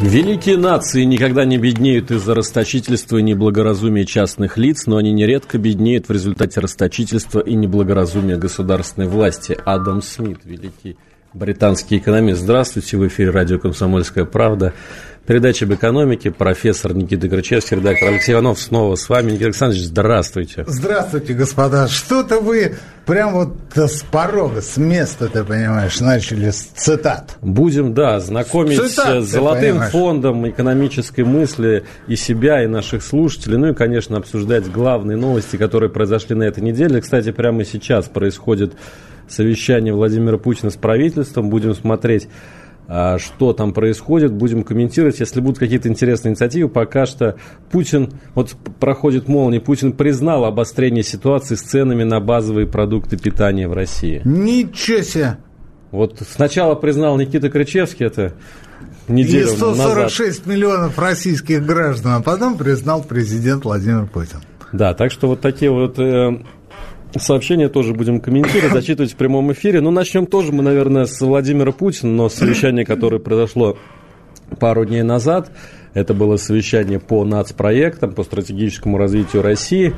Великие нации никогда не беднеют из-за расточительства и неблагоразумия частных лиц, но они нередко беднеют в результате расточительства и неблагоразумия государственной власти. Адам Смит, великий британский экономист. Здравствуйте, в эфире радио «Комсомольская правда». Передача об экономике. Профессор Никита Крычевский, редактор Алексей Иванов снова с вами. Никита Александрович, здравствуйте. Здравствуйте, господа. Что-то вы прям вот с порога, с места, ты понимаешь, начали с цитат. Будем, да, знакомить Цитат, с ты золотым понимаешь. фондом экономической мысли и себя, и наших слушателей. Ну и, конечно, обсуждать главные новости, которые произошли на этой неделе. Кстати, прямо сейчас происходит совещание Владимира Путина с правительством. Будем смотреть а, что там происходит, будем комментировать. Если будут какие-то интересные инициативы, пока что Путин, вот проходит молния, Путин признал обострение ситуации с ценами на базовые продукты питания в России. Ничего себе. Вот сначала признал Никита Крычевский, это И неделю назад. 146 миллионов российских граждан, а потом признал президент Владимир Путин. Да, так что вот такие вот э, сообщения тоже будем комментировать, зачитывать в прямом эфире. Ну, начнем тоже мы, наверное, с Владимира Путина, но совещание, которое произошло пару дней назад, это было совещание по нацпроектам, по стратегическому развитию России.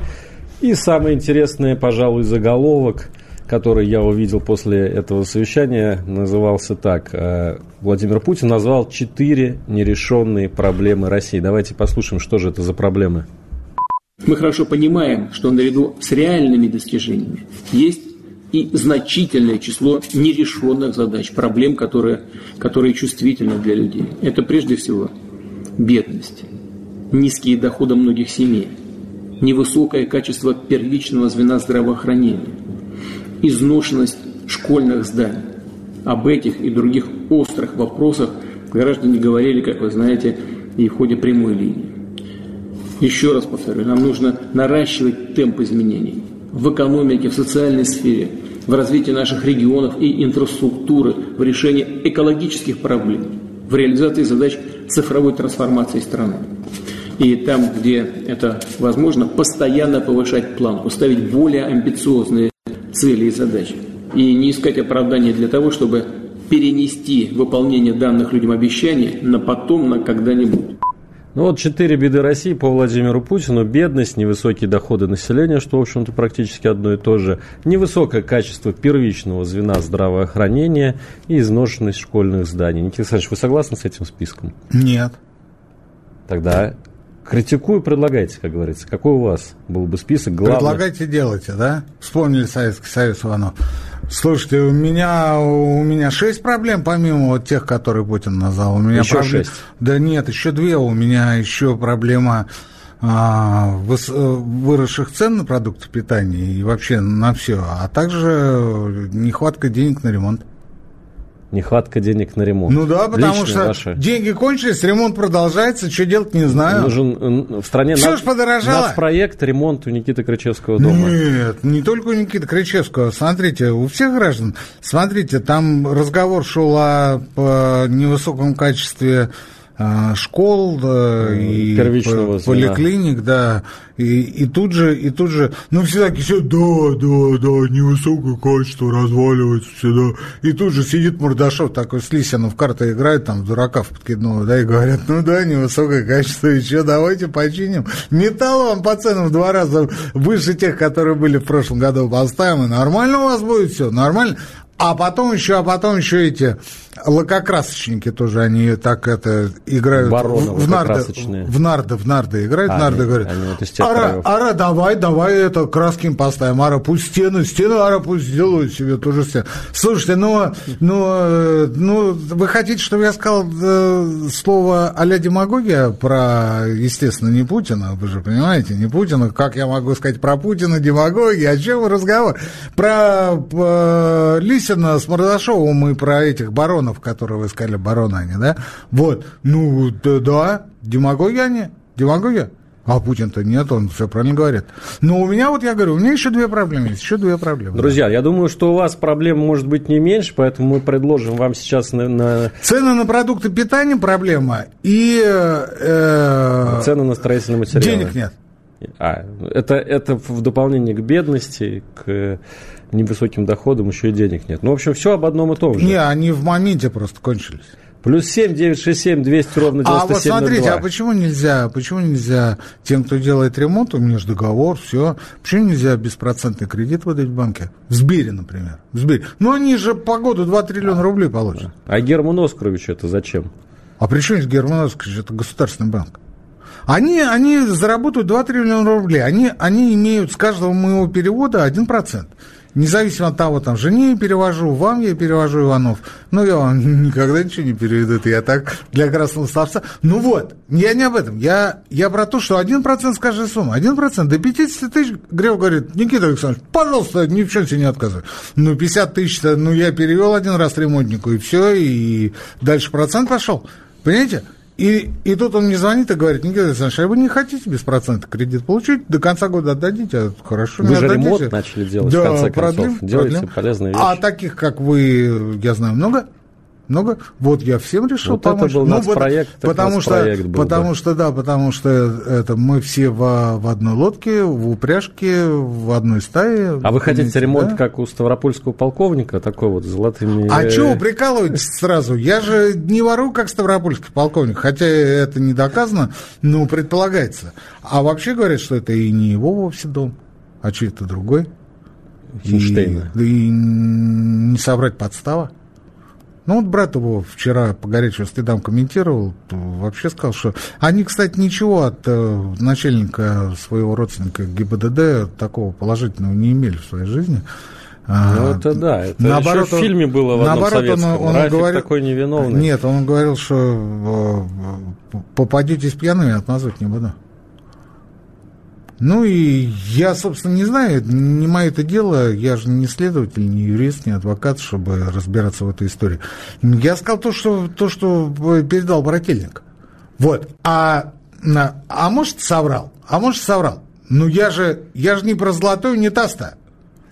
И самое интересное, пожалуй, заголовок, который я увидел после этого совещания, назывался так. э, Владимир Путин назвал четыре нерешенные проблемы России. Давайте послушаем, что же это за проблемы. Мы хорошо понимаем, что наряду с реальными достижениями есть и значительное число нерешенных задач, проблем, которые, которые чувствительны для людей. Это прежде всего бедность, низкие доходы многих семей, невысокое качество первичного звена здравоохранения, изношенность школьных зданий. Об этих и других острых вопросах граждане говорили, как вы знаете, и в ходе прямой линии. Еще раз повторю, нам нужно наращивать темп изменений в экономике, в социальной сфере, в развитии наших регионов и инфраструктуры, в решении экологических проблем, в реализации задач цифровой трансформации страны. И там, где это возможно, постоянно повышать планку, ставить более амбициозные цели и задачи. И не искать оправдания для того, чтобы перенести выполнение данных людям обещаний на потом, на когда-нибудь. Ну вот четыре беды России по Владимиру Путину. Бедность, невысокие доходы населения, что, в общем-то, практически одно и то же. Невысокое качество первичного звена здравоохранения и изношенность школьных зданий. Никита Александрович, вы согласны с этим списком? Нет. Тогда критикую, предлагайте, как говорится. Какой у вас был бы список главных? Предлагайте, делайте, да? Вспомнили Советский Союз, Иванов. Слушайте, у меня, у меня шесть проблем, помимо вот тех, которые Путин назвал. У меня Еще проблем- шесть? Да нет, еще две. У меня еще проблема а, выс- э, выросших цен на продукты питания и вообще на все, а также нехватка денег на ремонт. Нехватка денег на ремонт. Ну да, потому Личные что ваши. деньги кончились, ремонт продолжается, что делать не знаю. Нужен в стране Всё над- подорожало. нацпроект ремонт у Никиты Крычевского дома. Нет, не только у Никиты Кричевского. Смотрите, у всех граждан, смотрите, там разговор шел о, невысоком качестве школ да, и первичного по- звена. поликлиник, да, и, и тут же, и тут же, ну все такие, все, да, да, да, невысокое качество разваливается все, да, и тут же сидит Мордашов такой с Лисиным в карты играет, там, дурака в подкидного, да, и говорят, ну да, невысокое качество, и что, давайте починим. Металл вам по ценам в два раза выше тех, которые были в прошлом году, поставим, и нормально у вас будет все, нормально. А потом еще, а потом еще эти лакокрасочники тоже, они так это играют Бароны в, в нарды, в нарды, в нарды играют, А, нарды они- говорят, они вот ара, ара, давай, давай это краски им поставим, ара, пусть стены, стены, ара, пусть сделают себе тоже стены. Слушайте, ну, ну, э, ну, вы хотите, чтобы я сказал э, слово а-ля демагогия про, естественно, не Путина, вы же понимаете, не Путина, как я могу сказать про Путина демагогия, о чем разговор? Про э, Лисина с Мордашовым и про этих баронов, которые вы сказали, бароны они, да? Вот, ну, да, да демагогия они, демагогия. А Путин-то нет, он все правильно говорит. Но у меня, вот я говорю, у меня еще две проблемы есть, еще две проблемы. Друзья, я думаю, что у вас проблем может быть не меньше, поэтому мы предложим вам сейчас на... на... Цены на продукты питания проблема и... Э, Цены на строительные материалы. Денег нет. А, это, это в дополнение к бедности, к невысоким доходам еще и денег нет. Ну, в общем, все об одном и том же. Не, они в моменте просто кончились. Плюс 7, 9, 6, 7, 200 ровно 97 А вот смотрите, 02. а почему нельзя, почему нельзя тем, кто делает ремонт, у меня же договор, все, почему нельзя беспроцентный кредит выдать в банке? В Сбере, например. В Сбере. Ну, они же по году 2 триллиона рублей получат. А Герману Оскаровичу это зачем? А при чем здесь Герман Оскарович? Это государственный банк. Они, они заработают 2 триллиона рублей. Они, они имеют с каждого моего перевода 1%. Независимо от того, там, жене я перевожу, вам я перевожу, Иванов. Ну, я вам никогда ничего не переведу, это я так для красного словца. Ну вот, я не об этом. Я, я про то, что 1% с каждой суммы. 1% до 50 тысяч, Грев говорит, Никита Александрович, пожалуйста, ни в чем себе не отказывай. Ну, 50 тысяч, ну, я перевел один раз ремонтнику, и все, и дальше процент пошел. Понимаете? И, и тут он мне звонит и говорит, Никита Александрович, а вы не хотите без процента кредит получить? До конца года отдадите? А, хорошо, Вы же отдадите. ремонт начали делать, да, в конце продлим, концов. Делаете продлим. полезные вещи. А таких, как вы, я знаю, много? Много? Вот я всем решил Вот это помочь. был Ну, нацпроект, вот- потому что, был потому бы. что, да, потому что это мы все в, в одной лодке, в упряжке, в одной стае. А вы хотите Понимаете, ремонт, да? как у Ставропольского полковника, такой вот золотыми... А э, чего вы прикалываетесь сразу? Я же не ворую, как ставропольский полковник, хотя это не доказано, но предполагается. А вообще говорят, что это и не его вовсе дом, а чей-то другой. Эйнштейна. И, да и не соврать подстава. Ну, вот брат его вчера по горячим следам комментировал, вообще сказал, что они, кстати, ничего от э, начальника своего родственника ГИБДД такого положительного не имели в своей жизни. А, Ну, это да, это еще в фильме было в одном наоборот, советском. Рафик такой невиновный. Нет, он говорил, что э, попадетесь пьяными, отмазывать не буду. Ну и я, собственно, не знаю, не мое это дело, я же не следователь, не юрист, не адвокат, чтобы разбираться в этой истории. Я сказал то, что, то, что передал брательник. Вот. А, а может, соврал? А может, соврал? Ну, я же, я же не про золотой унитаз-то.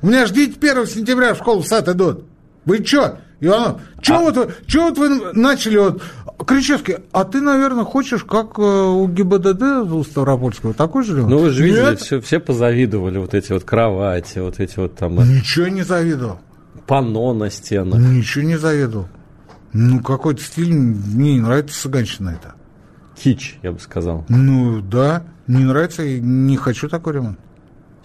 У меня же дети 1 сентября в школу в сад идут. Вы чё, Иванов, чё, А- вот, вы- чё вот вы начали вот... Кричевский, а ты, наверное, хочешь, как э, у ГИБДД у Ставропольского, такой же? Ну, вы же видели, Нет, все, все позавидовали, вот эти вот кровати, вот эти вот там э, Ничего не завидовал. панно на стенах. Ничего не завидовал. Ну, какой-то стиль, мне не нравится цыганщина это. Кич, я бы сказал. Ну, да, не нравится, и не хочу такой ремонт.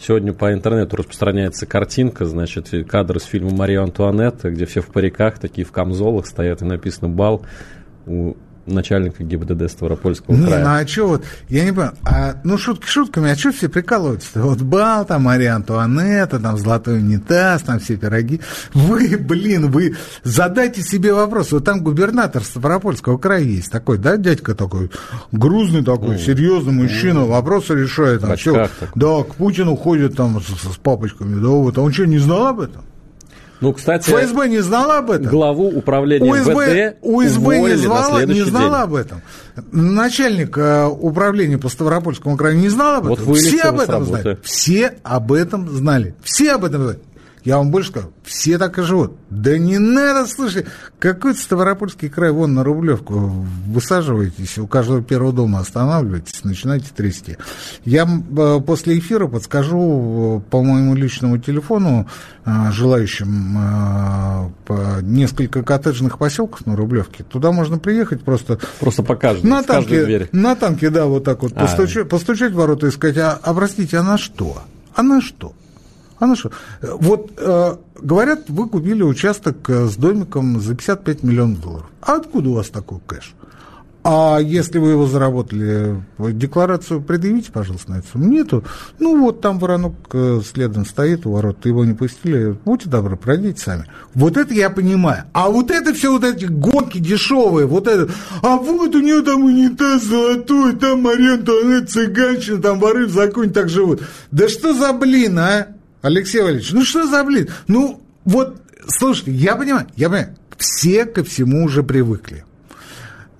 Сегодня по интернету распространяется картинка, значит, кадр из фильма «Мария Антуанетта», где все в париках, такие в камзолах стоят, и написано «Бал» у начальника ГИБДД Ставропольского Не, края. ну а что вот, я не понимаю, а, ну шутки шутками, а что все прикалываются? Вот бал, там Мария Антуанетта, там золотой унитаз, там все пироги. Вы, блин, вы задайте себе вопрос, вот там губернатор Ставропольского края есть такой, да, дядька такой, грузный такой, серьезный мужчина, вопросы решает. Там, В всё. очках такой. да, к Путину ходит там с, с папочками, да, вот, а он что, не знал об этом? Ну, кстати, ФСБ не знала об этом? главу управления УСБ, МВД УСБ не, знала, не знала день. об этом. Начальник э, управления по Ставропольскому краю не знал об Вот этом. вылетел Все об этом работы. знали. Все об этом знали. Все об этом знали. Я вам больше скажу, все так и живут. Да не надо, слушай, какой-то Ставропольский край, вон на Рублевку высаживаетесь, у каждого первого дома останавливаетесь, начинаете трясти. Я э, после эфира подскажу э, по моему личному телефону э, желающим несколько коттеджных поселков на Рублевке. Туда можно приехать просто Просто по каждой, на танке, двери. на танке, да, вот так вот А. постучать, постучать в ворота и сказать, а, а простите, а на что? А на что? А что? Э, Вот э, говорят, вы купили участок э, с домиком за 55 миллионов долларов. А откуда у вас такой кэш? А если вы его заработали, декларацию предъявите, пожалуйста, на эту сумму. Нету. Ну вот там воронок следом стоит у ворот, его не пустили. Будьте добры, пройдите сами. Вот это я понимаю. А вот это все вот эти гонки дешевые, вот это. А вот у нее там унитаз золотой, там Мария Антуанетта цыганщина, там воры в законе так живут. Да что за блин, а? Алексей Валерьевич, ну что за блин? Ну вот, слушайте, я понимаю, я понимаю, все ко всему уже привыкли.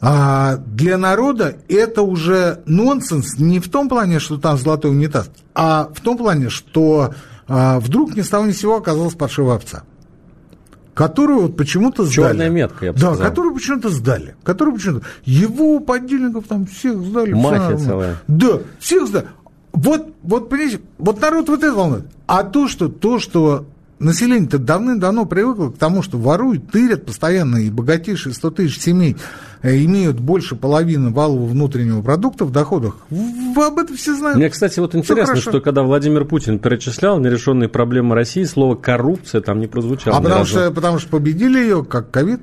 А для народа это уже нонсенс не в том плане, что там золотой унитаз, а в том плане, что а, вдруг ни с того ни с сего оказалась паршивая овца которую вот почему-то сдали. Черная метка, я бы Да, сказал. которую почему-то сдали. Которую почему-то... Его подельников там всех сдали. Мафия целая. Да, всех сдали. Вот, вот, понимаете, вот народ вот это волнует. А то, что, то, что население-то давным-давно привыкло к тому, что воруют, тырят постоянно, и богатейшие 100 тысяч семей э, имеют больше половины валового внутреннего продукта в доходах. В- об этом все знают. Мне, кстати, вот интересно, что когда Владимир Путин перечислял нерешенные проблемы России, слово коррупция там не прозвучало. а потому разу. что, потому что победили ее, как ковид.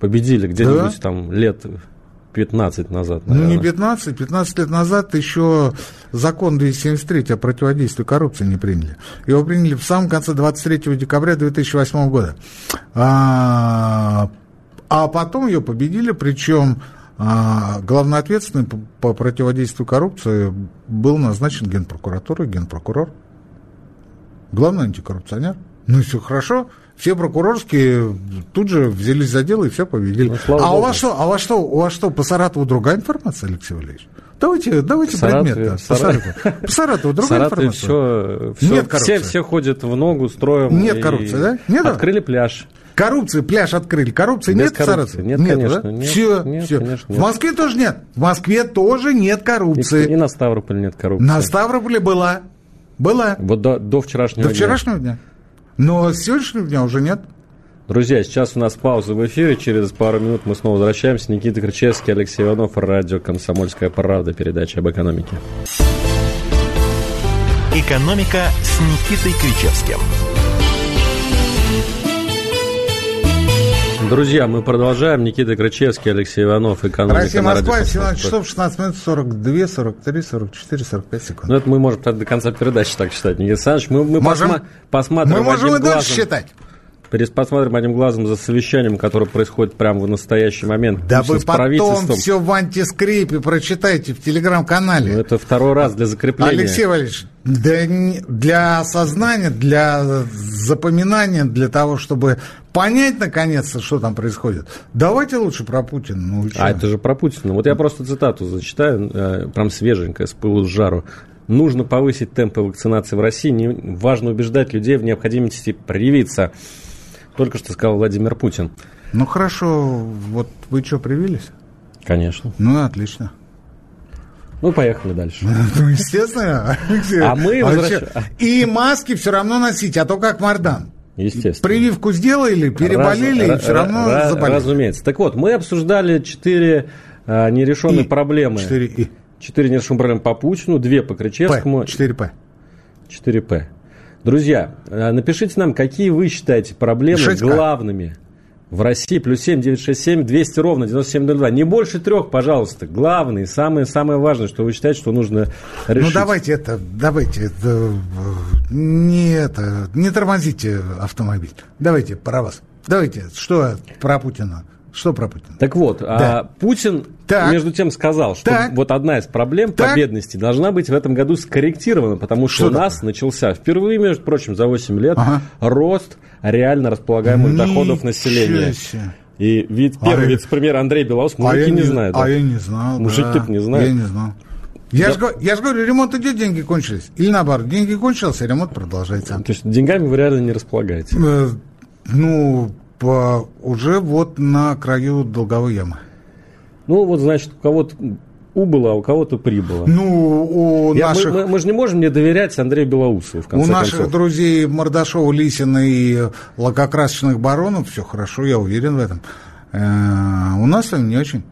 победили где-нибудь там лет 15 назад. Ну, не наверное. 15, 15 лет назад еще закон 273 о противодействии коррупции не приняли. Его приняли в самом конце 23 декабря 2008 года. А, а потом ее победили, причем а, главный ответственный по, по противодействию коррупции был назначен генпрокуратурой, генпрокурор. Главный антикоррупционер. Ну, все хорошо. Все прокурорские тут же взялись за дело и все победили. Ну, а у богу. вас что, а у вас что, у вас что, по Саратову другая информация, Алексей Валерьевич? Давайте, давайте В Саратове- предмет. да, в По Саратове- Саратову. По Саратову В другая Саратове информация. все, все, Нет коррупции. все, все ходят в ногу, строем. Нет и коррупции, да? Нет? Открыли пляж. Коррупции, пляж открыли. Коррупции Без нет в коррупции. Саратове? Нет, конечно, да? нет, все, нет, все. конечно, В нет. Москве тоже нет. В Москве тоже нет И, коррупции. и на Ставрополе нет коррупции. На Ставрополе была. Была. Вот до, до вчерашнего До дня. вчерашнего дня. Но с сегодняшнего дня уже нет. Друзья, сейчас у нас пауза в эфире. Через пару минут мы снова возвращаемся. Никита Кричевский, Алексей Иванов, радио «Комсомольская правда», передача об экономике. «Экономика» с Никитой Кричевским. Друзья, мы продолжаем. Никита Кричевский, Алексей Иванов, экономика Россия, Москва, 17 «Комсомольская часов 16 минут 42, 43, 44, 45 секунд. Ну, это мы можем до конца передачи так считать, Никита Александрович. Мы, мы Можем. посма- посматриваем Мы можем и дальше глазом. считать. Перес- Посмотрим одним глазом за совещанием, которое происходит прямо в настоящий момент. Да Путин вы потом все в антискрипе прочитайте в Ну, телеграм-канале. это второй раз для закрепления. Алексей Валерьевич, не- для осознания, для запоминания, для того, чтобы понять наконец-то, что там происходит, давайте лучше про Путина. Чё? А это же про Путина. Вот я просто цитату зачитаю, э, прям свеженькая, с пылу с жару. Нужно повысить темпы вакцинации в России. Не, важно убеждать людей в необходимости привиться. Только что сказал Владимир Путин. Ну хорошо, вот вы что, привились? Конечно. Ну, отлично. Ну, поехали дальше. Ну, естественно. А мы чё? возвращ- И маски все равно носить, а то как Мардан. Естественно. Прививку сделали, переболели, Раз- и все ра- равно ра- заболели. Разумеется. Так вот, мы обсуждали четыре э, нерешенные И. проблемы. Четыре И. Четыре нерешенные проблемы по Путину, две по Кричевскому. П. 4П. 4П. Друзья, э, напишите нам, какие вы считаете проблемы 6К. главными в России. Плюс 7 967 200 ровно 9702. Не больше трех, пожалуйста. Главные, самое, самое важное, что вы считаете, что нужно решить. Ну давайте это, давайте это, не это, не тормозите автомобиль. Давайте про вас. Давайте, что про Путина? Что про Путина? Так вот, а Да. Путин, Так. между тем, сказал, что Так. вот одна из проблем Так. по бедности должна быть в этом году скорректирована, потому что, Что у нас начался впервые, между прочим, за 8 лет Ага. рост реально располагаемых доходов Ничего населения. себе. И вид, А первый я- вице-премьер Андрей Белоус, А мужики я не, знают. А да. я не знал. Мужики-то да. не знают. Я не знал. Я же я ж говорю, ремонт идет, деньги кончились. Или наоборот, деньги кончились, а ремонт продолжается. То есть деньгами вы реально не располагаете. Э, Ну, по- уже вот на краю долговой ямы. Ну, вот, значит, у кого-то убыло, а у кого-то прибыло. Ну, у Я- мы- наших... мы, мы же не можем не доверять Андрею Белоусову, в У конце наших концов. друзей Мордашова, Лисина и лакокрасочных баронов все хорошо, я уверен в этом. Э, У нас вами не очень.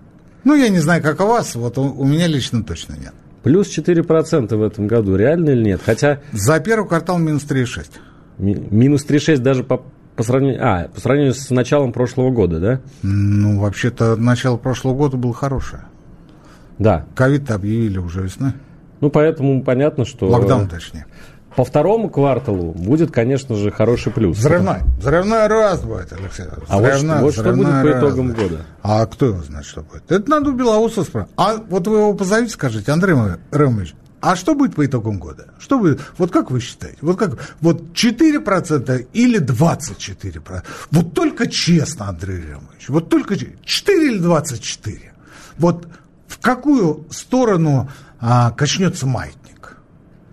Ну, я не знаю, как у вас, вот у, у меня лично точно нет. Плюс 4% в этом году. Реально или нет? Хотя За первый квартал минус 3,6. ми- минус 3,6 даже по, по сравнению... А, по сравнению с началом прошлого года, да? Ну, вообще-то, начало прошлого года было хорошее. Да. Ковид объявили уже весной. Ну, поэтому понятно, что... Локдаун, точнее. По второму кварталу будет, конечно же, хороший плюс. Взрывной. Взрывной рост будет, Алексей. А вот, Взрывной- что- вот что будет взрывной по рост итогам будет. года? А кто его знает, что будет? Это надо у Белоусова спрашивать. А вот вы его позовите, скажите, Андрей Ромович, А что будет по итогам года? Что будет? Вот как вы считаете? Вот как? Вот 4% или 24%? Вот только честно, Андрей Ремович. Вот только 4 или 24? Вот в какую сторону а, качнется маятник?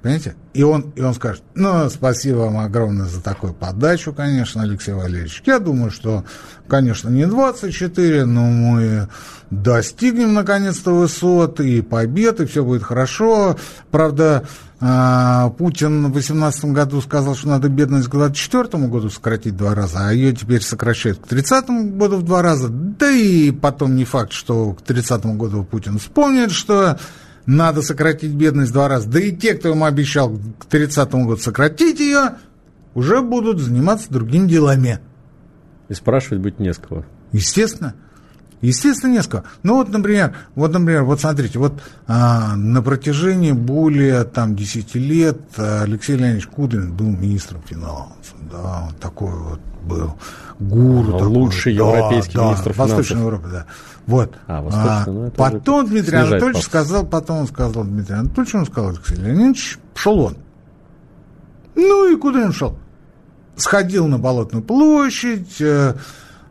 Понимаете? И он, и он скажет, ну, спасибо вам огромное за такую подачу, конечно, Алексей Валерьевич. Я думаю, что, конечно, не 24, но мы достигнем, наконец-то, высот и побед, и все будет хорошо. Правда, а, Путин в 2018 году сказал, что надо бедность к 2024 году сократить в два раза, а ее теперь сокращают к 2030 году в два раза. Да и потом не факт, что к 2030 году Путин вспомнит, что надо сократить бедность в два раза. Да и те, кто ему обещал к 30 году сократить ее, уже будут заниматься другими делами. И спрашивать быть не с кого. Естественно. Естественно, несколько. Ну вот, например, вот, например, вот смотрите, вот а, на протяжении более там 10 лет Алексей Леонидович Кудрин был министром финансов. Да, вот такой вот был гуру. А лучший такой, европейский да, министр да, финансов. Восточной Европы, да. Вот. А, а, ну, потом Дмитрий Анатольевич пафос. сказал, потом он сказал Дмитрий Анатольевич, он сказал Алексей Леонидович, пошел он. Ну и куда он шел? Сходил на Болотную площадь, э, а,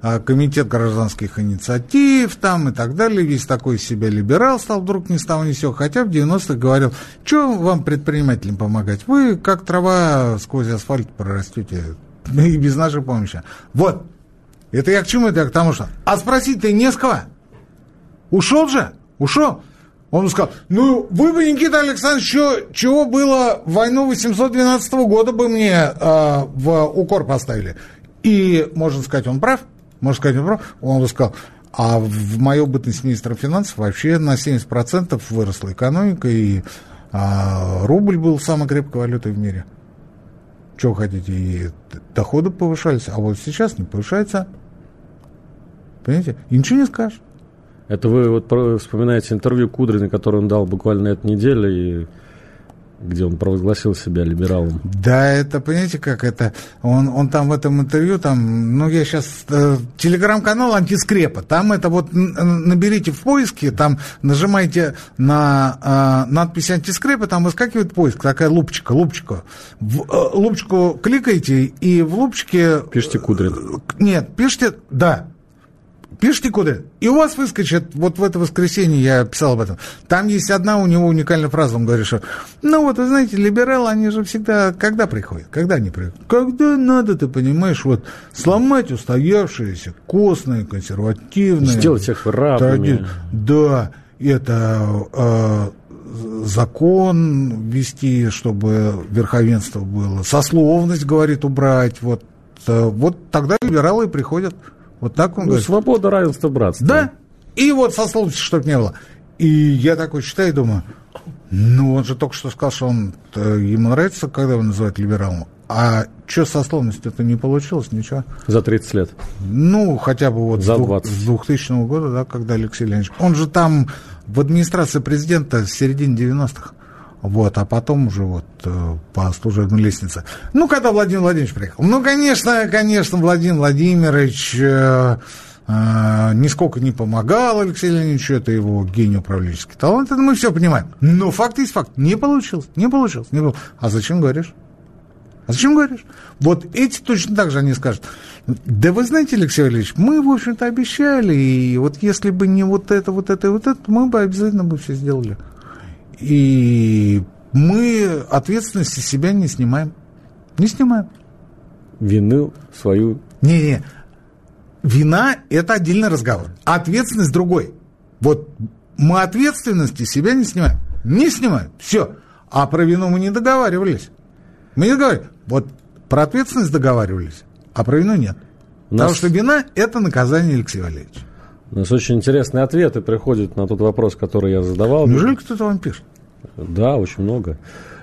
комитет гражданских инициатив там и так далее, весь такой себя либерал стал вдруг ни с того ни сего, хотя в 90-х говорил, что вам, предпринимателям, помогать, вы как трава сквозь асфальт прорастете, и без нашей помощи. Вот, это я к чему, это я к тому, что, а спросить-то не с кого, ушел же, ушел, он сказал, ну, вы бы, Никита Александрович, чего, чего было в войну 812 года бы мне э, в укор поставили. И, можно сказать, он прав. Можно сказать, он бы сказал, а в мою бытность министра финансов вообще на 70% выросла экономика, и а, рубль был самой крепкой валютой в мире. Что хотите, и доходы повышались, а вот сейчас не повышается. Понимаете? И ничего не скажешь. Это вы вот вспоминаете интервью Кудрина, которое он дал буквально на этой неделе, и где он провозгласил себя либералом. Да, это, понимаете, как это, он, он там в этом интервью, там, ну, я сейчас, э, телеграм-канал антискрепа, там это вот, наберите в поиске, там нажимаете на э, надпись антискрепа, там выскакивает поиск, такая лупчика, лупчика. В, э, лупчику кликаете, и в лупчике... Пишите Кудрин. Нет, пишите, да, Пишите куда. И у вас выскочит, вот в это воскресенье я писал об этом, там есть одна у него уникальная фраза, он говорит, что, ну вот, вы знаете, либералы, они же всегда, когда приходят, когда они приходят? Когда надо, ты понимаешь, вот, сломать устоявшиеся, костные, консервативные. Сделать их рабами. Да, это э, закон ввести, чтобы верховенство было, сословность, говорит, убрать, вот, э, вот тогда либералы приходят. Вот так он ну, говорит. Свобода, равенство, братство. Да. И вот сословности, чтобы не было. И я такой читаю и думаю, ну, он же только что сказал, что он, ему нравится, когда его называют либералом. А что со сословностью это не получилось, ничего. За 30 лет. Ну, хотя бы вот За с, 20. с 2000 года, да, когда Алексей Леонидович. Он же там в администрации президента с середины 90-х. Вот, а потом уже вот э, по служебной лестнице. Ну, когда Владимир Владимирович приехал. Ну, конечно, конечно, Владимир Владимирович э, э, нисколько не помогал Алексею Леонидовичу, это его гений управленческий талант, это мы все понимаем. Но факт есть факт. Не получилось, не получилось, не получилось. А зачем говоришь? А зачем говоришь? Вот эти точно так же они скажут. Да вы знаете, Алексей Валерьевич, мы, в общем-то, обещали, и вот если бы не вот это, вот это и вот это, мы бы обязательно бы все сделали. И мы ответственности себя не снимаем. Не снимаем. Вину свою... Не-не, вина – это отдельный разговор. А ответственность другой. Вот мы ответственности себя не снимаем. Не снимаем. Все. А про вину мы не договаривались. Мы не договаривались. Вот про ответственность договаривались, а про вину нет. Нас... Потому что вина – это наказание Алексея Валерьевича. У нас очень интересные ответы приходят на тот вопрос, который я задавал. Неужели кто-то вам пишет? Да, очень много.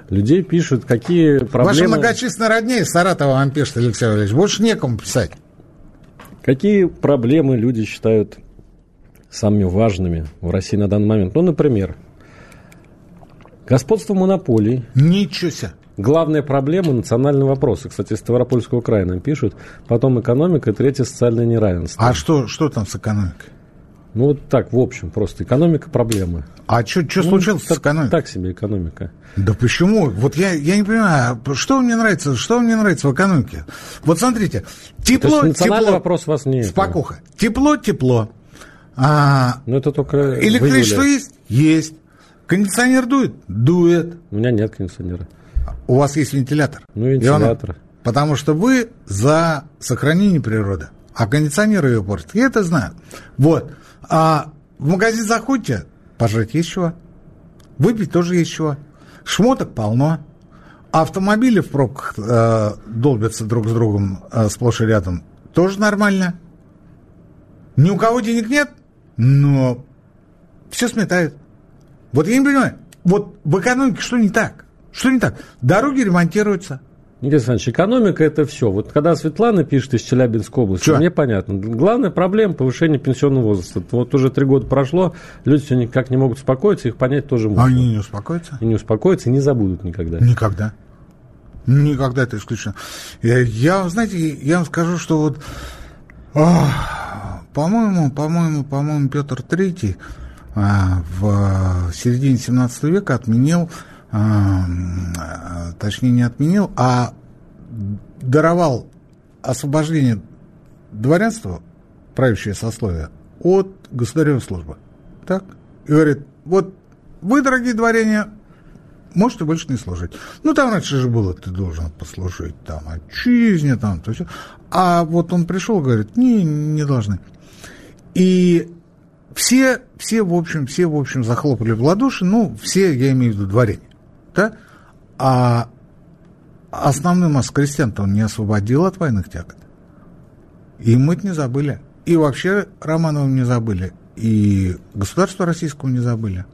Людей пишут, какие проблемы... Ваши многочисленные роднее из Саратова вам пишет, Алексей Валерьевич. Больше некому писать. Какие проблемы люди считают самыми важными в России на данный момент? Ну, например, господство монополий. Ничего себе. Главная проблема – национальные вопросы. Кстати, из Ставропольского края нам пишут. Потом экономика, и третье – социальное неравенство. А что, что там с экономикой? Ну, вот так, в общем, просто экономика проблемы. А что Ну, случилось с так, экономикой? так себе экономика. Да почему? Вот я, я не понимаю, что мне нравится, что мне нравится в экономике? Вот смотрите, тепло, То есть национальный тепло, вопрос вас нет. спокуха, тепло, тепло, а, Ну, это только электричество есть? Есть. Кондиционер дует? Дует. У меня нет кондиционера. У вас есть вентилятор? Ну, вентилятор. Иванов, Потому что вы за сохранение природы, а кондиционер ее портит. Я это знаю. Вот. А в магазин заходите, пожрать есть чего. Выпить тоже есть чего. Шмоток полно. Автомобили в пробках э, долбятся друг с другом э, сплошь и рядом. Тоже нормально. Ни у кого денег нет, но все сметают. Вот я не понимаю, вот в экономике что не так? Что не так? Дороги ремонтируются. Никита Александрович, экономика это все. Вот когда Светлана пишет из Челябинской области, Чё? мне понятно. Главная проблема повышение пенсионного возраста. Вот уже три года прошло, люди все никак не могут успокоиться, их понять тоже можно. Они не успокоятся? И не успокоятся, и не забудут никогда. Никогда. Никогда это исключено. Я, я знаете, я вам скажу, что вот, по-моему, по-моему, по-моему, Петр Третий а, в середине 17 века отменил, а, а, точнее не отменил, а даровал освобождение дворянства, правящее сословие, от государевой службы. Так? И говорит, вот вы, дорогие дворяне, можете больше не служить. Ну, там раньше же было, ты должен послужить там отчизне, там, то есть. А вот он пришел, говорит, не, не должны. И все, все, в общем, все, в общем, захлопали в ладоши, ну, все, я имею в виду дворяне, да? А основную массу крестьян-то он не освободил от военных тягот. И мы не забыли. И вообще Романова не забыли. И государство российского не забыли.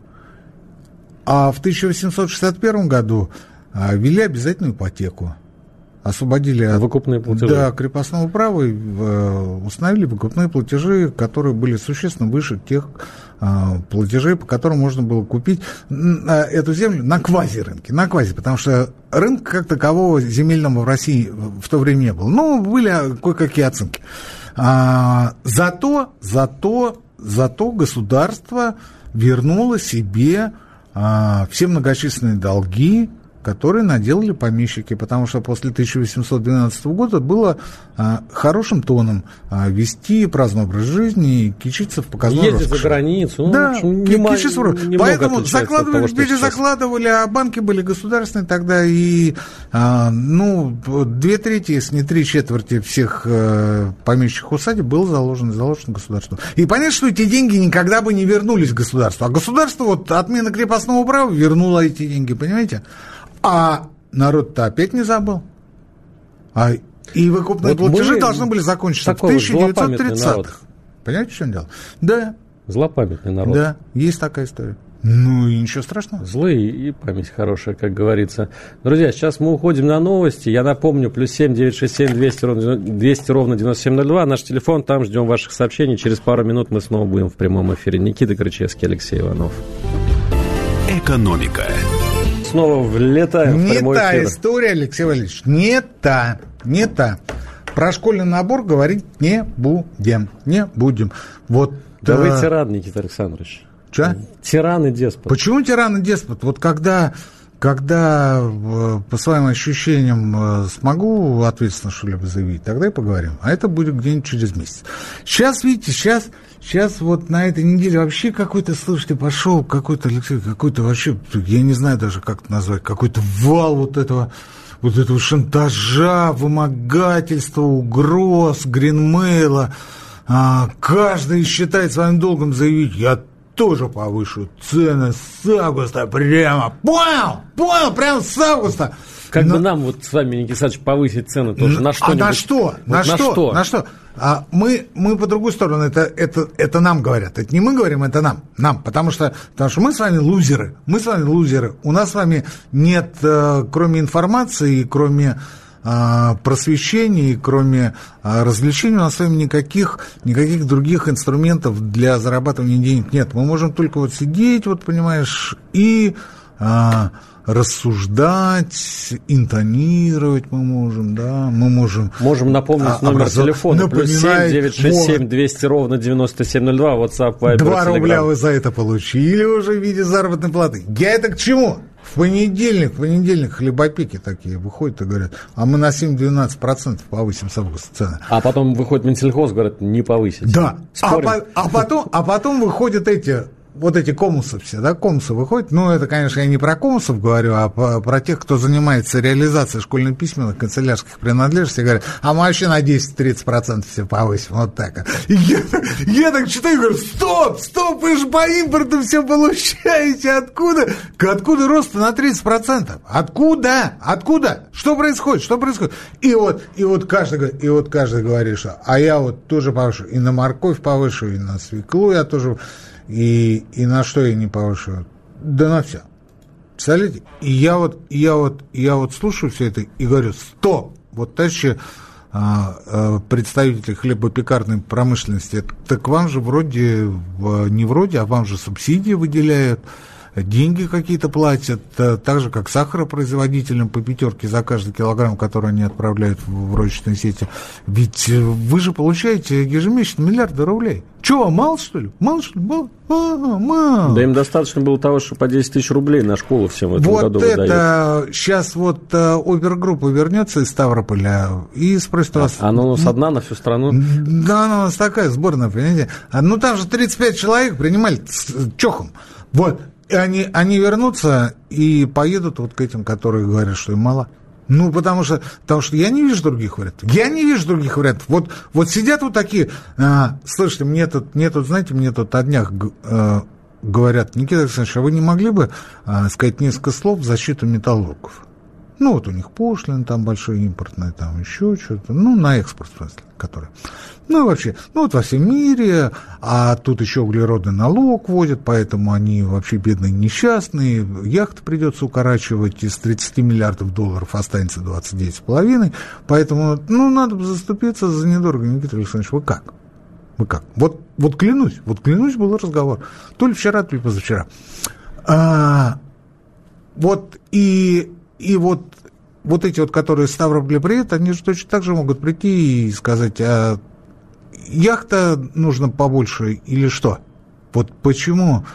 А в 1861 году а, ввели обязательную ипотеку. Освободили от Выкупные платежи. да, крепостного права и э, установили выкупные платежи, которые были существенно выше тех э, платежей, по которым можно было купить э, эту землю на квазирынке. На квази, потому что рынка как такового земельного в России в то время не было. Ну, были кое-какие оценки. А, зато, зато, зато государство вернуло себе а, все многочисленные долги, которые наделали помещики, потому что после 1812 года было а, хорошим тоном а, вести праздный образ жизни и кичиться в показной Ездить за роскоши. границу. ну, да, нема- кичиться в- Поэтому закладывали, того, люди сейчас. а банки были государственные тогда, и, а, ну, две трети, если не три четверти всех э, помещичьих усадеб было заложено, заложено государству. И понятно, что эти деньги никогда бы не вернулись государству. А государство, вот отмена крепостного права вернуло эти деньги, понимаете? А народ-то опять не забыл. А, и выкупные Вот платежи должны были закончиться в такой вот злопамятный 1930-х. народ. Понимаете, в чем дело? Да, Злопамятный народ. да, есть такая история. Ну и ничего страшного. Злые и память хорошая, как говорится. Друзья, сейчас мы уходим на новости. Я напомню, плюс семь девять шесть семь двести ровно, 200 ровно 9702. Наш телефон, там ждем ваших сообщений. Через пару минут мы снова будем в прямом эфире. Никита Крычевский, Алексей Иванов. Экономика. Снова влетаем в Не прямой та эфир. история, Алексей Валерьевич, не та, не та. Про школьный набор говорить не будем, не будем. Вот. Да вы э, тиран, Никита Александрович. чё? Тиран и деспот. Почему тиран и деспот? Вот когда, когда э, по своим ощущениям э, смогу ответственно что-либо заявить, тогда и поговорим. А это будет где-нибудь через месяц. Сейчас, видите, сейчас, сейчас вот на этой неделе вообще какой-то, слушайте, пошел какой-то, Алексей, какой-то вообще, я не знаю даже, как это назвать, какой-то вал вот этого вот этого шантажа, вымогательства, угроз, гринмейла. А, каждый считает своим долгом заявить, я тоже повышу цены с августа прямо. Понял? Понял? Прямо с августа. Как Но- бы нам вот с вами, Никита Александрович, повысить цены тоже на а что-нибудь. на что? Вот на, что? На что? А мы, мы по другую сторону, это, это, это нам говорят. Это не мы говорим, это нам. Нам. Потому что, потому что мы с вами лузеры. Мы с вами лузеры. У нас с вами нет, э, кроме информации, кроме э, просвещения, кроме э, развлечений, у нас с вами никаких, никаких других инструментов для зарабатывания денег нет. Мы можем только вот сидеть, вот понимаешь, и э, рассуждать, интонировать мы можем, да, мы можем... Можем напомнить а, номер образов... телефона, плюс 7 967 200 ровно 9702, WhatsApp, Viber, 2 рубля вы за это получили уже в виде заработной платы. Я это к чему? В понедельник, в понедельник хлебопеки такие выходят и говорят, а мы на 7-12% повысим с августа цены. А потом выходит Минсельхоз, говорят, не повысить. Да, а, по, а, потом, а потом выходят эти вот эти комусы все, да, комусы выходят. Ну, это, конечно, я не про комусов говорю, а про, про тех, кто занимается реализацией школьных письменных канцелярских принадлежностей. Говорят, а мы вообще на 10-30% все повысим. Вот так. И я, я так читаю говорю, стоп, стоп, вы же по импорту все получаете. Откуда? Откуда рост на 30%? Откуда? Откуда? Что происходит? Что происходит? И вот, и вот каждый, и вот каждый говорит, что а я вот тоже повышу, и на морковь повышу, и на свеклу я тоже и, и на что я не повышиваю? Да на все. Представляете? И я вот, я вот, я вот слушаю все это и говорю, стоп! Вот товарищи а, а, представители хлебопекарной промышленности, так вам же вроде, не вроде, а вам же субсидии выделяют, деньги какие-то платят, э, так же, как сахаропроизводителям по пятерке за каждый килограмм, который они отправляют в розничные сети. Ведь э, вы же получаете ежемесячно миллиарды рублей. Чего, мало, что ли? Мало, что ли? Мало? А, мало. Да им достаточно было того, что по 10 тысяч рублей на школу всем в этом вот году это, выдают. сейчас вот э, опергруппа вернется из Ставрополя и спросит вас... А она у нас одна на всю страну? Да, она у нас такая сборная, понимаете? А, ну, там же 35 человек принимали с чохом. Вот, они, они вернутся и поедут вот к этим, которые говорят, что им мало. Ну, потому что, потому что я не вижу других вариантов. Я не вижу других вариантов. Вот, вот сидят вот такие, а, слушайте, мне тут, мне тут, знаете, мне тут о днях а, говорят, Никита Александрович, а вы не могли бы а, сказать несколько слов в защиту металлургов? Ну, вот у них пошлин там большой импортный, там еще что-то, ну, на экспорт, в смысле, который. Ну, вообще, ну, вот во всем мире, а тут еще углеродный налог вводят, поэтому они вообще бедные, несчастные, яхты придется укорачивать, из 30 миллиардов долларов останется 29,5, поэтому, ну, надо бы заступиться за недорого, Никита Александрович, вы как? Вы как? Вот, вот клянусь, вот клянусь, был разговор, то ли вчера, то ли позавчера. А, вот и и вот, вот эти вот, которые Ставрополя приедут, они же точно так же могут прийти и сказать, а яхта нужно побольше или что? Вот почему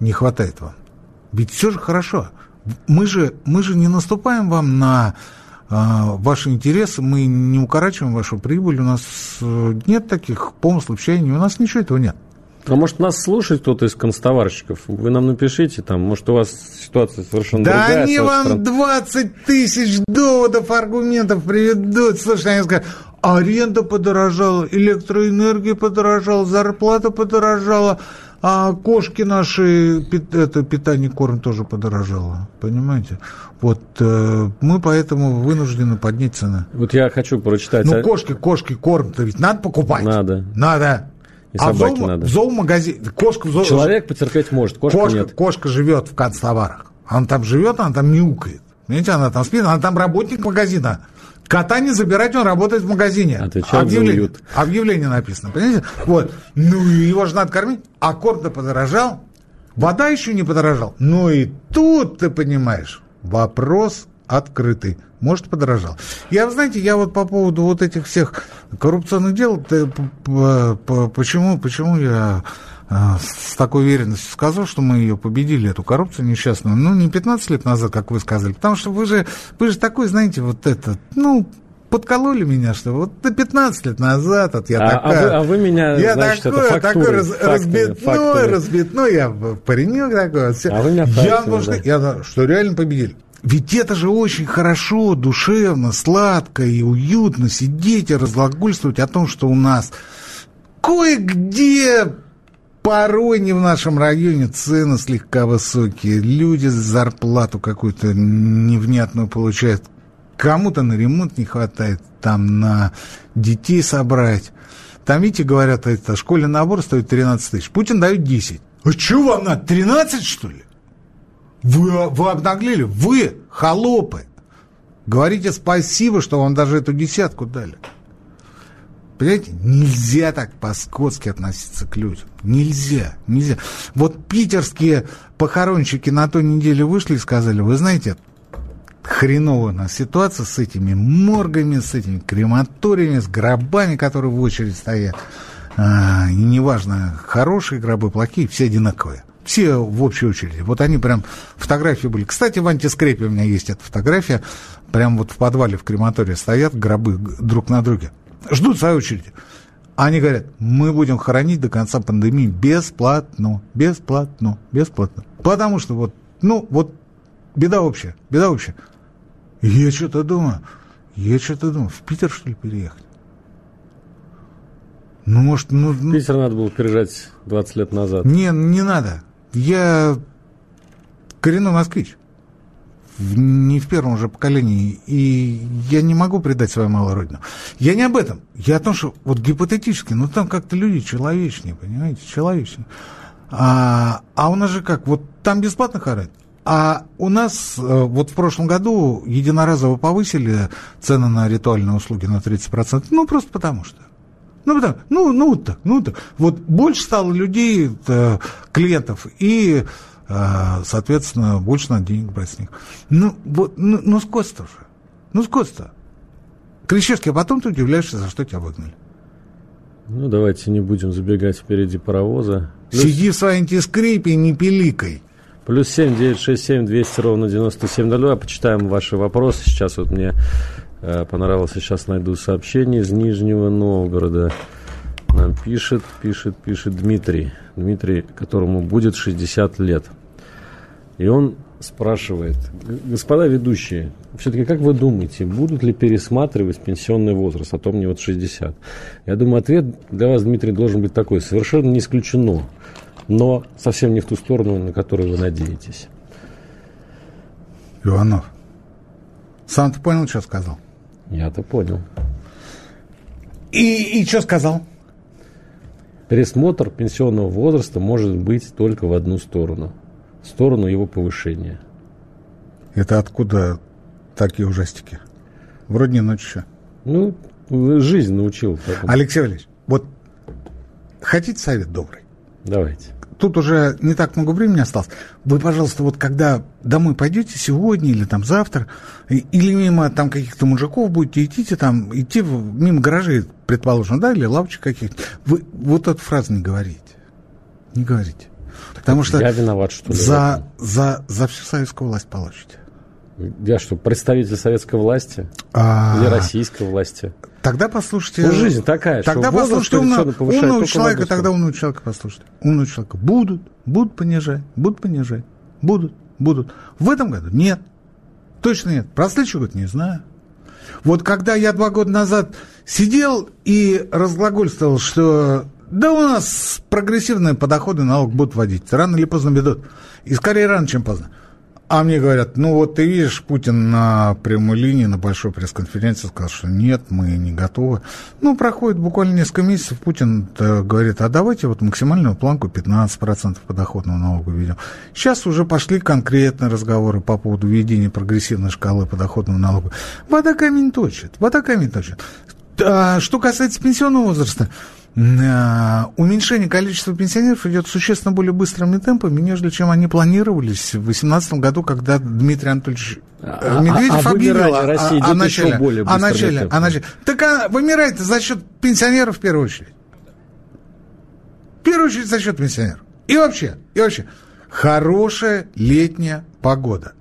не хватает вам? Ведь все же хорошо. Мы же, мы же не наступаем вам на а, ваши интересы, мы не укорачиваем вашу прибыль, у нас э, нет таких помыслов, чаяний, у нас ничего этого нет. А может нас слушает кто-то из констоварщиков? Вы нам напишите там, может у вас ситуация совершенно да другая. Да они вам стран... 20 тысяч доводов, аргументов приведут. Слушай, они скажут, аренда подорожала, электроэнергия подорожала, зарплата подорожала, а кошки наши, это питание, корм тоже подорожало, понимаете? Вот э, мы поэтому вынуждены поднять цены. Вот я хочу прочитать. Ну, кошки, кошки, корм-то ведь надо покупать. Надо. Надо. И а собаке в надо. В зоомагазине, кошка в зоо... Человек потерпеть может, кошка, кошка нет. Кошка живет в канцтоварах. Она там живет, она там мяукает. Понимаете, она там спит, она там работник магазина. Кота не забирать, он работает в магазине. Отвечаем объявление, за уют. объявление написано, понимаете? Вот. Ну, его же надо кормить. А корм-то подорожал. Вода еще не подорожал. Ну и тут, ты понимаешь, вопрос открытый. Может, подорожал. Я, знаете, я вот по поводу вот этих всех коррупционных дел, почему, почему я а, с такой уверенностью сказал, что мы ее победили, эту коррупцию несчастную, ну, не 15 лет назад, как вы сказали, потому что вы же, вы же такой, знаете, вот это, ну, подкололи меня, что вот до 15 лет назад, вот я а, такая... А вы, а вы меня, я значит, такой, это фактуры, такой раз, фактами, разбитной, фактами. разбитной, я паренек такой. Все. А вы меня я, что, да. я, что реально победили. Ведь это же очень хорошо, душевно, сладко и уютно сидеть и разглагольствовать о том, что у нас кое-где порой не в нашем районе цены слегка высокие. Люди зарплату какую-то невнятную получают. Кому-то на ремонт не хватает, там на детей собрать. Там, видите, говорят, это школьный набор стоит 13 тысяч. Путин дает 10. А что вам надо, 13 что ли? Вы, вы обнаглели, вы, холопы. Говорите спасибо, что вам даже эту десятку дали. Понимаете, нельзя так по-скотски относиться к людям. Нельзя, нельзя. Вот питерские похоронщики на той неделе вышли и сказали, вы знаете, хреновая у нас ситуация с этими моргами, с этими крематориями, с гробами, которые в очередь стоят. А, неважно, хорошие гробы, плохие, все одинаковые. Все в общей очереди. Вот они прям, фотографии были. Кстати, в антискрепе у меня есть эта фотография. Прям вот в подвале в крематории стоят гробы друг на друге ждут своей очереди. Они говорят, мы будем хоронить до конца пандемии бесплатно, бесплатно, бесплатно. Потому что вот, ну, вот беда общая, беда общая. Я что-то думаю, я что-то думаю, в Питер, что ли, переехать? Ну, может, ну... В Питер надо было переезжать 20 лет назад. Не, не надо. Я коренной москвич не в первом же поколении, и я не могу предать свою малую родину. Я не об этом. Я о том, что вот гипотетически, ну там как-то люди человечнее, понимаете, человечнее. А, а у нас же как, вот там бесплатно хоронят, а у нас э, вот в прошлом году единоразово повысили цены на ритуальные услуги на 30%, ну просто потому что. Ну, потому, ну, ну так, ну так. Вот больше стало людей, э, клиентов, и соответственно, больше надо денег брать с них. Ну, вот, ну, ну скотство же. Ну, скотство. Кричевский, а потом ты удивляешься, за что тебя выгнали. Ну, давайте не будем забегать впереди паровоза. Плюс... Сиди в своей антискрипе не пиликай. Плюс семь девять шесть семь двести ровно девяносто семь ноль Почитаем ваши вопросы. Сейчас вот мне э, понравилось, сейчас найду сообщение из Нижнего Новгорода. Нам пишет, пишет, пишет Дмитрий. Дмитрий, которому будет 60 лет. И он спрашивает, господа ведущие, все-таки как вы думаете, будут ли пересматривать пенсионный возраст, а то мне вот 60? Я думаю, ответ для вас, Дмитрий, должен быть такой, совершенно не исключено, но совсем не в ту сторону, на которую вы надеетесь. Иванов, сам ты понял, что сказал? Я-то понял. И, и что сказал? Пересмотр пенсионного возраста может быть только в одну сторону. В сторону его повышения. Это откуда такие ужастики? Вроде не ночь еще. Ну, жизнь научил. Алексей Валерьевич, вот хотите совет добрый? Давайте тут уже не так много времени осталось. Вы, пожалуйста, вот когда домой пойдете сегодня или там завтра, или мимо там каких-то мужиков будете идти, там, идти мимо гаражей, предположим, да, или лавочек каких-то, вы вот эту фразу не говорите. Не говорите. Потому что я виноват, что ли, за, за, за всю советскую власть получите. Я что, представитель советской власти? А... Или российской власти? Тогда послушайте... Ну, жизнь такая, Тогда что послушайте умного, умного человека, тогда умного человека послушайте. Умного человека. Будут, будут понижать, будут понижать, будут, будут. В этом году нет. Точно нет. Про следующий год не знаю. Вот когда я два года назад сидел и разглагольствовал, что да у нас прогрессивные подоходы налог будут вводить, рано или поздно ведут. И скорее рано, чем поздно. А мне говорят, ну вот ты видишь, Путин на прямой линии, на большой пресс-конференции сказал, что нет, мы не готовы. Ну, проходит буквально несколько месяцев, Путин говорит, а давайте вот максимальную планку 15% подоходного налога введем. Сейчас уже пошли конкретные разговоры по поводу введения прогрессивной шкалы подоходного налога. Вода камень точит, вода камень точит. А, что касается пенсионного возраста, Э, уменьшение количества пенсионеров идет существенно более быстрыми темпами, нежели чем они планировались в 2018 году, когда Дмитрий Анатольевич э, а, Медведев а, а объявил о, России о, о начале. Более о начале, о начале. Так а, вымирает за счет пенсионеров в первую очередь. В первую очередь за счет пенсионеров. И вообще, и вообще, хорошая летняя погода.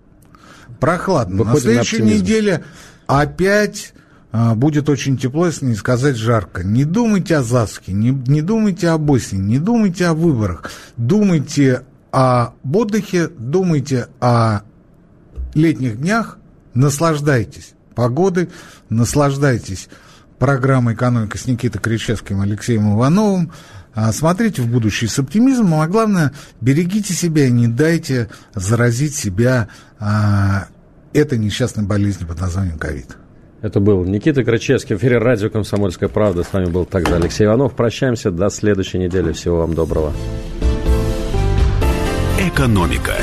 Прохладно. Выходим на следующей на неделе опять а, будет очень тепло, если не сказать жарко. Не думайте о Заске, не, не думайте об осени, не думайте о выборах. Думайте о отдыхе, думайте о летних днях, наслаждайтесь погодой, наслаждайтесь программой «Экономика» с Никитой Кричевским и Алексеем Ивановым. А, смотрите в будущее с оптимизмом, а главное, берегите себя и не дайте заразить себя а, этой несчастной болезнью под названием ковид. Это был Никита Крачевский в эфире радио «Комсомольская правда». С вами был также Алексей Иванов. Прощаемся до следующей недели. Всего вам доброго. Экономика.